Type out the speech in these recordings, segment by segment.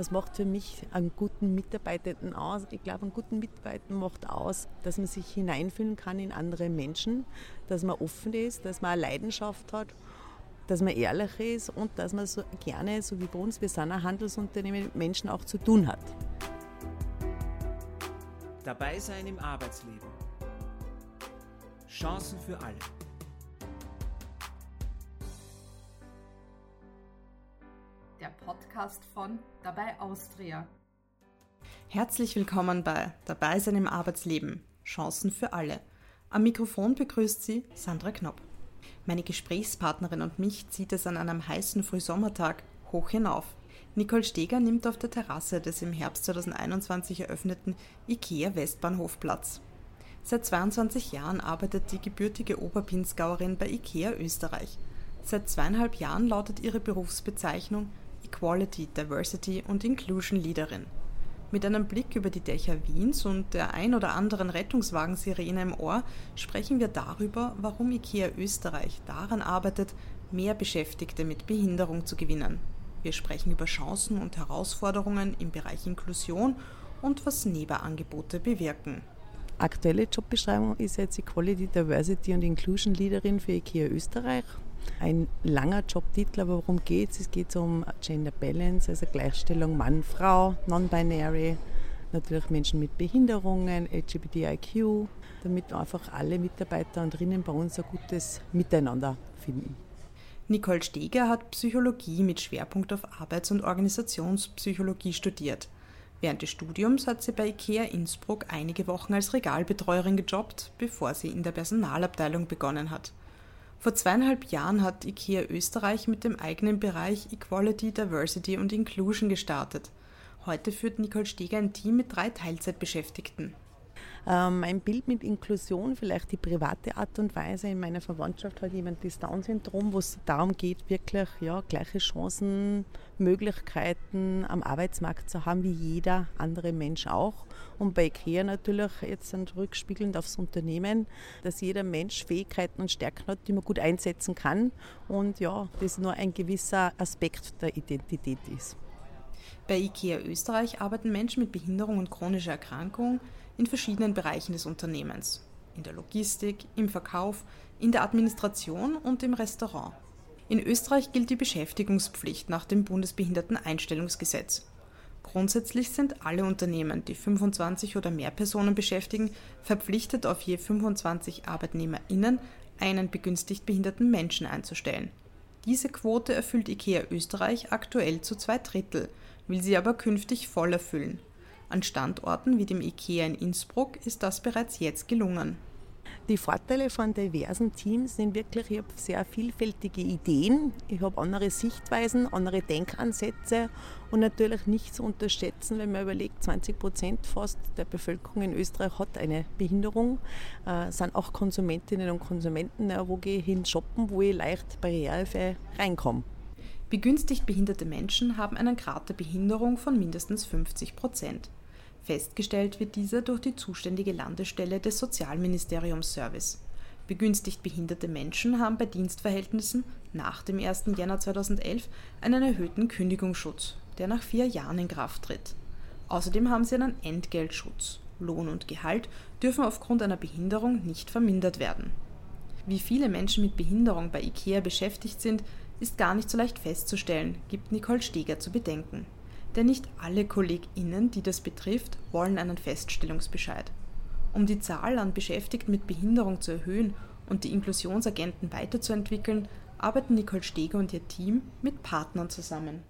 Was macht für mich einen guten Mitarbeitenden aus? Ich glaube, einen guten Mitarbeiter macht aus, dass man sich hineinfühlen kann in andere Menschen, dass man offen ist, dass man eine Leidenschaft hat, dass man ehrlich ist und dass man so gerne, so wie bei uns, wir sind ein Handelsunternehmen, mit Menschen auch zu tun hat. Dabei sein im Arbeitsleben. Chancen für alle. Podcast von Dabei Austria. Herzlich willkommen bei Dabei sein im Arbeitsleben. Chancen für alle. Am Mikrofon begrüßt Sie Sandra Knopp. Meine Gesprächspartnerin und mich zieht es an einem heißen Frühsommertag hoch hinauf. Nicole Steger nimmt auf der Terrasse des im Herbst 2021 eröffneten IKEA Westbahnhof Platz. Seit 22 Jahren arbeitet die gebürtige Oberpinsgauerin bei IKEA Österreich. Seit zweieinhalb Jahren lautet ihre Berufsbezeichnung Equality, Diversity und Inclusion Leaderin. Mit einem Blick über die Dächer Wiens und der ein oder anderen Rettungswagensirene im Ohr sprechen wir darüber, warum IKEA Österreich daran arbeitet, mehr Beschäftigte mit Behinderung zu gewinnen. Wir sprechen über Chancen und Herausforderungen im Bereich Inklusion und was NEBA-Angebote bewirken. Aktuelle Jobbeschreibung ist jetzt Equality, Diversity und Inclusion Leaderin für IKEA Österreich. Ein langer Jobtitel, aber worum geht es? Es geht um Gender Balance, also Gleichstellung Mann-Frau, Non-Binary, natürlich Menschen mit Behinderungen, LGBTIQ, damit einfach alle Mitarbeiter und drinnen bei uns ein gutes Miteinander finden. Nicole Steger hat Psychologie mit Schwerpunkt auf Arbeits- und Organisationspsychologie studiert. Während des Studiums hat sie bei IKEA Innsbruck einige Wochen als Regalbetreuerin gejobbt, bevor sie in der Personalabteilung begonnen hat. Vor zweieinhalb Jahren hat IKEA Österreich mit dem eigenen Bereich Equality, Diversity und Inclusion gestartet. Heute führt Nicole Steger ein Team mit drei Teilzeitbeschäftigten. Ähm, mein Bild mit Inklusion, vielleicht die private Art und Weise. In meiner Verwandtschaft hat jemand das Down-Syndrom, wo es darum geht, wirklich ja, gleiche Chancen, Möglichkeiten am Arbeitsmarkt zu haben, wie jeder andere Mensch auch. Und bei IKEA natürlich jetzt dann rückspiegelnd aufs Unternehmen, dass jeder Mensch Fähigkeiten und Stärken hat, die man gut einsetzen kann. Und ja, das nur ein gewisser Aspekt der Identität ist. Bei IKEA Österreich arbeiten Menschen mit Behinderung und chronischer Erkrankung in verschiedenen Bereichen des Unternehmens. In der Logistik, im Verkauf, in der Administration und im Restaurant. In Österreich gilt die Beschäftigungspflicht nach dem Bundesbehinderteneinstellungsgesetz. Grundsätzlich sind alle Unternehmen, die 25 oder mehr Personen beschäftigen, verpflichtet, auf je 25 ArbeitnehmerInnen einen begünstigt behinderten Menschen einzustellen. Diese Quote erfüllt IKEA Österreich aktuell zu zwei Drittel, will sie aber künftig voll erfüllen. An Standorten wie dem IKEA in Innsbruck ist das bereits jetzt gelungen. Die Vorteile von diversen Teams sind wirklich, ich habe sehr vielfältige Ideen, ich habe andere Sichtweisen, andere Denkansätze und natürlich nicht zu unterschätzen, wenn man überlegt, 20 Prozent fast der Bevölkerung in Österreich hat eine Behinderung, äh, sind auch Konsumentinnen und Konsumenten, wo gehe ich hin shoppen, wo ich leicht barrierefrei reinkomme. Begünstigt behinderte Menschen haben einen Grad der Behinderung von mindestens 50 Prozent. Festgestellt wird dieser durch die zuständige Landesstelle des Sozialministeriums Service. Begünstigt behinderte Menschen haben bei Dienstverhältnissen nach dem 1. Jänner 2011 einen erhöhten Kündigungsschutz, der nach vier Jahren in Kraft tritt. Außerdem haben sie einen Entgeltschutz. Lohn und Gehalt dürfen aufgrund einer Behinderung nicht vermindert werden. Wie viele Menschen mit Behinderung bei IKEA beschäftigt sind, ist gar nicht so leicht festzustellen, gibt Nicole Steger zu bedenken. Denn nicht alle KollegInnen, die das betrifft, wollen einen Feststellungsbescheid. Um die Zahl an Beschäftigten mit Behinderung zu erhöhen und die Inklusionsagenten weiterzuentwickeln, arbeiten Nicole Steger und ihr Team mit Partnern zusammen.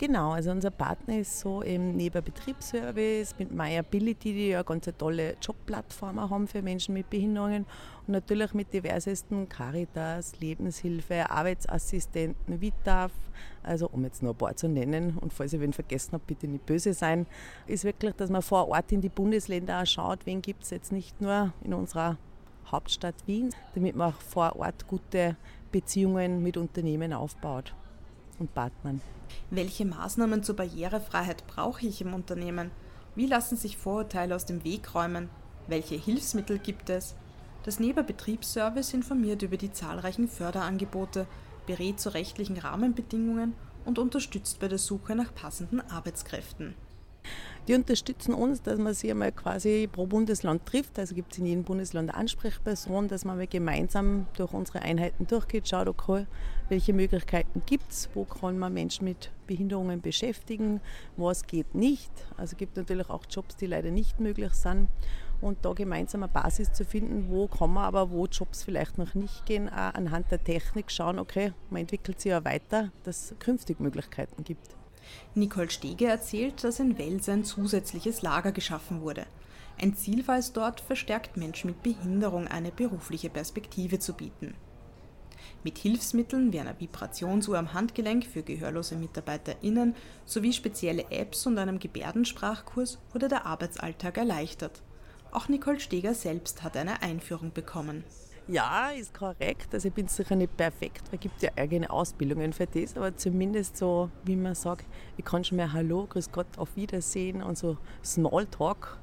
Genau, also unser Partner ist so eben neben Betriebsservice mit MyAbility, die ja ganz eine tolle Jobplattform haben für Menschen mit Behinderungen. Und natürlich mit diversesten Caritas, Lebenshilfe, Arbeitsassistenten, VITAF, also um jetzt nur ein paar zu nennen. Und falls ich wen vergessen habe, bitte nicht böse sein, ist wirklich, dass man vor Ort in die Bundesländer auch schaut, wen gibt es jetzt nicht nur in unserer Hauptstadt Wien, damit man auch vor Ort gute Beziehungen mit Unternehmen aufbaut und Partnern. Welche Maßnahmen zur Barrierefreiheit brauche ich im Unternehmen? Wie lassen sich Vorurteile aus dem Weg räumen? Welche Hilfsmittel gibt es? Das Neber Betriebsservice informiert über die zahlreichen Förderangebote, berät zu rechtlichen Rahmenbedingungen und unterstützt bei der Suche nach passenden Arbeitskräften. Die unterstützen uns, dass man sich einmal quasi pro Bundesland trifft. Also gibt es in jedem Bundesland eine Ansprechperson, dass man mal gemeinsam durch unsere Einheiten durchgeht, schaut, okay, welche Möglichkeiten gibt es, wo kann man Menschen mit Behinderungen beschäftigen, was geht nicht. Also es gibt natürlich auch Jobs, die leider nicht möglich sind. Und da gemeinsam eine Basis zu finden, wo kann man aber, wo Jobs vielleicht noch nicht gehen, auch anhand der Technik schauen, okay, man entwickelt sich ja weiter, dass es künftig Möglichkeiten gibt. Nicole Stege erzählt, dass in Wels ein zusätzliches Lager geschaffen wurde. Ein Ziel war es dort, verstärkt Menschen mit Behinderung eine berufliche Perspektive zu bieten. Mit Hilfsmitteln wie einer Vibrationsuhr am Handgelenk für gehörlose MitarbeiterInnen sowie spezielle Apps und einem Gebärdensprachkurs wurde der Arbeitsalltag erleichtert. Auch Nicole Steger selbst hat eine Einführung bekommen. Ja, ist korrekt. Also ich bin sicher nicht perfekt, weil es gibt ja eigene Ausbildungen für das, aber zumindest so, wie man sagt, ich kann schon mehr Hallo, Grüß Gott, auf Wiedersehen und so Smalltalk.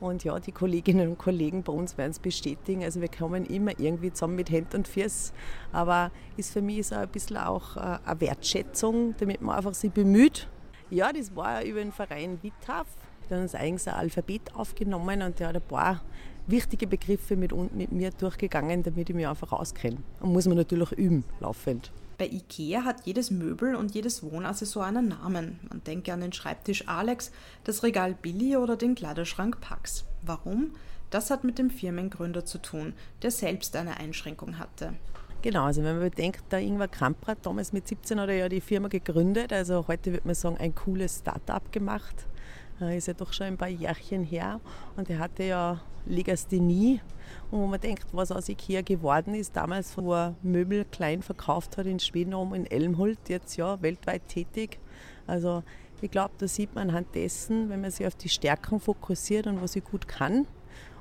Und ja, die Kolleginnen und Kollegen bei uns werden es bestätigen. Also wir kommen immer irgendwie zusammen mit Händen und Füßen. Aber ist für mich so ein bisschen auch äh, eine Wertschätzung, damit man einfach sich bemüht. Ja, das war über den Verein WITAF. Der hat uns eigentlich ein Alphabet aufgenommen und der hat ein paar wichtige Begriffe mit, mit mir durchgegangen, damit ich mich einfach auskenne. Und muss man natürlich üben, laufend. Bei IKEA hat jedes Möbel und jedes Wohnaccessoire einen Namen. Man denke an den Schreibtisch Alex, das Regal Billy oder den Kleiderschrank Pax. Warum? Das hat mit dem Firmengründer zu tun, der selbst eine Einschränkung hatte. Genau, also wenn man bedenkt, der Ingwer Kamprad damals mit 17 hat er ja die Firma gegründet, also heute würde man sagen, ein cooles Start-up gemacht. Ist ja doch schon ein paar Jährchen her und er hatte ja Legasthenie. Und wo man denkt, was aus Ikea geworden ist, damals, wo er Möbel klein verkauft hat in Schweden um in Elmhult, jetzt ja weltweit tätig. Also ich glaube, da sieht man anhand dessen, wenn man sich auf die Stärken fokussiert und was ich gut kann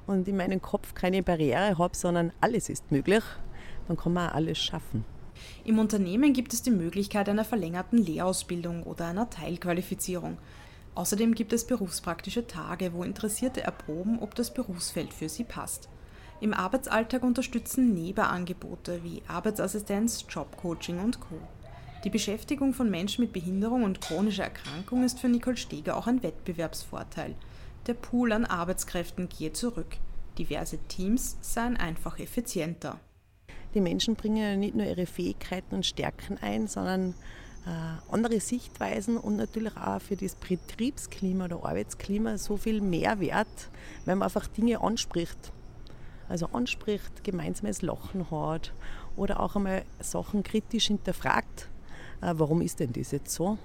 und in meinem Kopf keine Barriere habe, sondern alles ist möglich, dann kann man auch alles schaffen. Im Unternehmen gibt es die Möglichkeit einer verlängerten Lehrausbildung oder einer Teilqualifizierung. Außerdem gibt es berufspraktische Tage, wo Interessierte erproben, ob das Berufsfeld für sie passt. Im Arbeitsalltag unterstützen Nebenangebote wie Arbeitsassistenz, Jobcoaching und Co. Die Beschäftigung von Menschen mit Behinderung und chronischer Erkrankung ist für Nicole Steger auch ein Wettbewerbsvorteil. Der Pool an Arbeitskräften gehe zurück. Diverse Teams seien einfach effizienter. Die Menschen bringen ja nicht nur ihre Fähigkeiten und Stärken ein, sondern andere Sichtweisen und natürlich auch für das Betriebsklima oder Arbeitsklima so viel Mehrwert, wenn man einfach Dinge anspricht. Also anspricht, gemeinsames Lachen hat oder auch einmal Sachen kritisch hinterfragt. Äh, warum ist denn das jetzt so?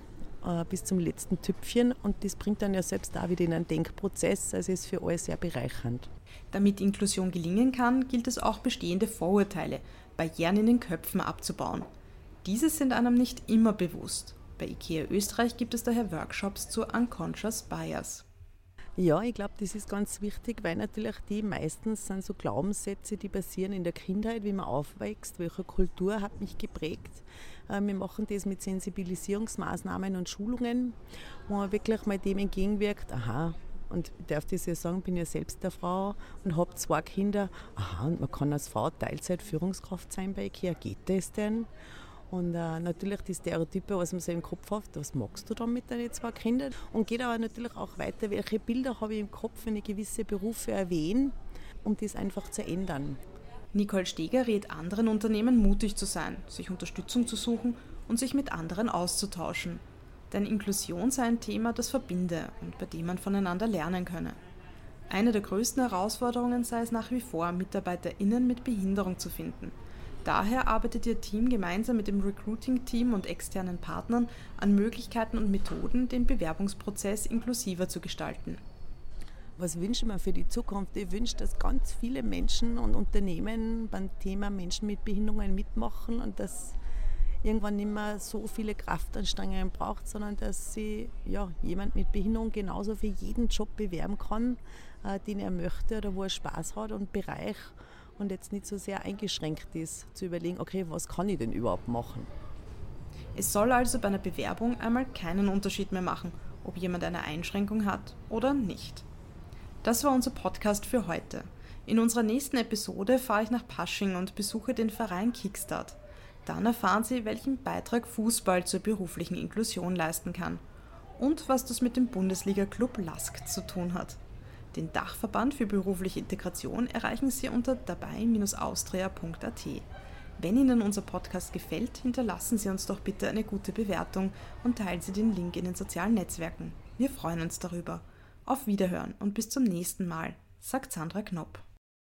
Äh, bis zum letzten Tüpfchen und das bringt dann ja selbst auch wieder in einen Denkprozess. Also ist für alle sehr bereichernd. Damit Inklusion gelingen kann, gilt es auch bestehende Vorurteile, Barrieren in den Köpfen abzubauen. Diese sind einem nicht immer bewusst. Bei IKEA Österreich gibt es daher Workshops zu Unconscious Bias. Ja, ich glaube, das ist ganz wichtig, weil natürlich die meistens sind so Glaubenssätze, die passieren in der Kindheit, wie man aufwächst, welche Kultur hat mich geprägt. Äh, wir machen das mit Sensibilisierungsmaßnahmen und Schulungen, wo man wirklich mal dem entgegenwirkt, aha, und ich darf das ja sagen, bin ja selbst eine Frau und habe zwei Kinder. Aha, und man kann als Frau Teilzeit-Führungskraft sein bei IKEA. Geht das denn? Und äh, natürlich die Stereotype, was man so im Kopf hat, was magst du dann mit deinen zwei Kindern? Und geht aber natürlich auch weiter, welche Bilder habe ich im Kopf, wenn ich gewisse Berufe erwähne, um das einfach zu ändern. Nicole Steger rät anderen Unternehmen, mutig zu sein, sich Unterstützung zu suchen und sich mit anderen auszutauschen. Denn Inklusion sei ein Thema, das verbinde und bei dem man voneinander lernen könne. Eine der größten Herausforderungen sei es nach wie vor, MitarbeiterInnen mit Behinderung zu finden – Daher arbeitet Ihr Team gemeinsam mit dem Recruiting-Team und externen Partnern an Möglichkeiten und Methoden, den Bewerbungsprozess inklusiver zu gestalten. Was wünsche ich mir für die Zukunft? Ich wünsche, dass ganz viele Menschen und Unternehmen beim Thema Menschen mit Behinderungen mitmachen und dass irgendwann nicht mehr so viele Kraftanstrengungen braucht, sondern dass sie ja, jemand mit Behinderung genauso für jeden Job bewerben kann, äh, den er möchte oder wo er Spaß hat und Bereich und jetzt nicht so sehr eingeschränkt ist, zu überlegen, okay, was kann ich denn überhaupt machen? Es soll also bei einer Bewerbung einmal keinen Unterschied mehr machen, ob jemand eine Einschränkung hat oder nicht. Das war unser Podcast für heute. In unserer nächsten Episode fahre ich nach Pasching und besuche den Verein Kickstart. Dann erfahren Sie, welchen Beitrag Fußball zur beruflichen Inklusion leisten kann und was das mit dem Bundesliga-Club LASK zu tun hat. Den Dachverband für berufliche Integration erreichen Sie unter dabei-austria.at. Wenn Ihnen unser Podcast gefällt, hinterlassen Sie uns doch bitte eine gute Bewertung und teilen Sie den Link in den sozialen Netzwerken. Wir freuen uns darüber. Auf Wiederhören und bis zum nächsten Mal, sagt Sandra Knopp.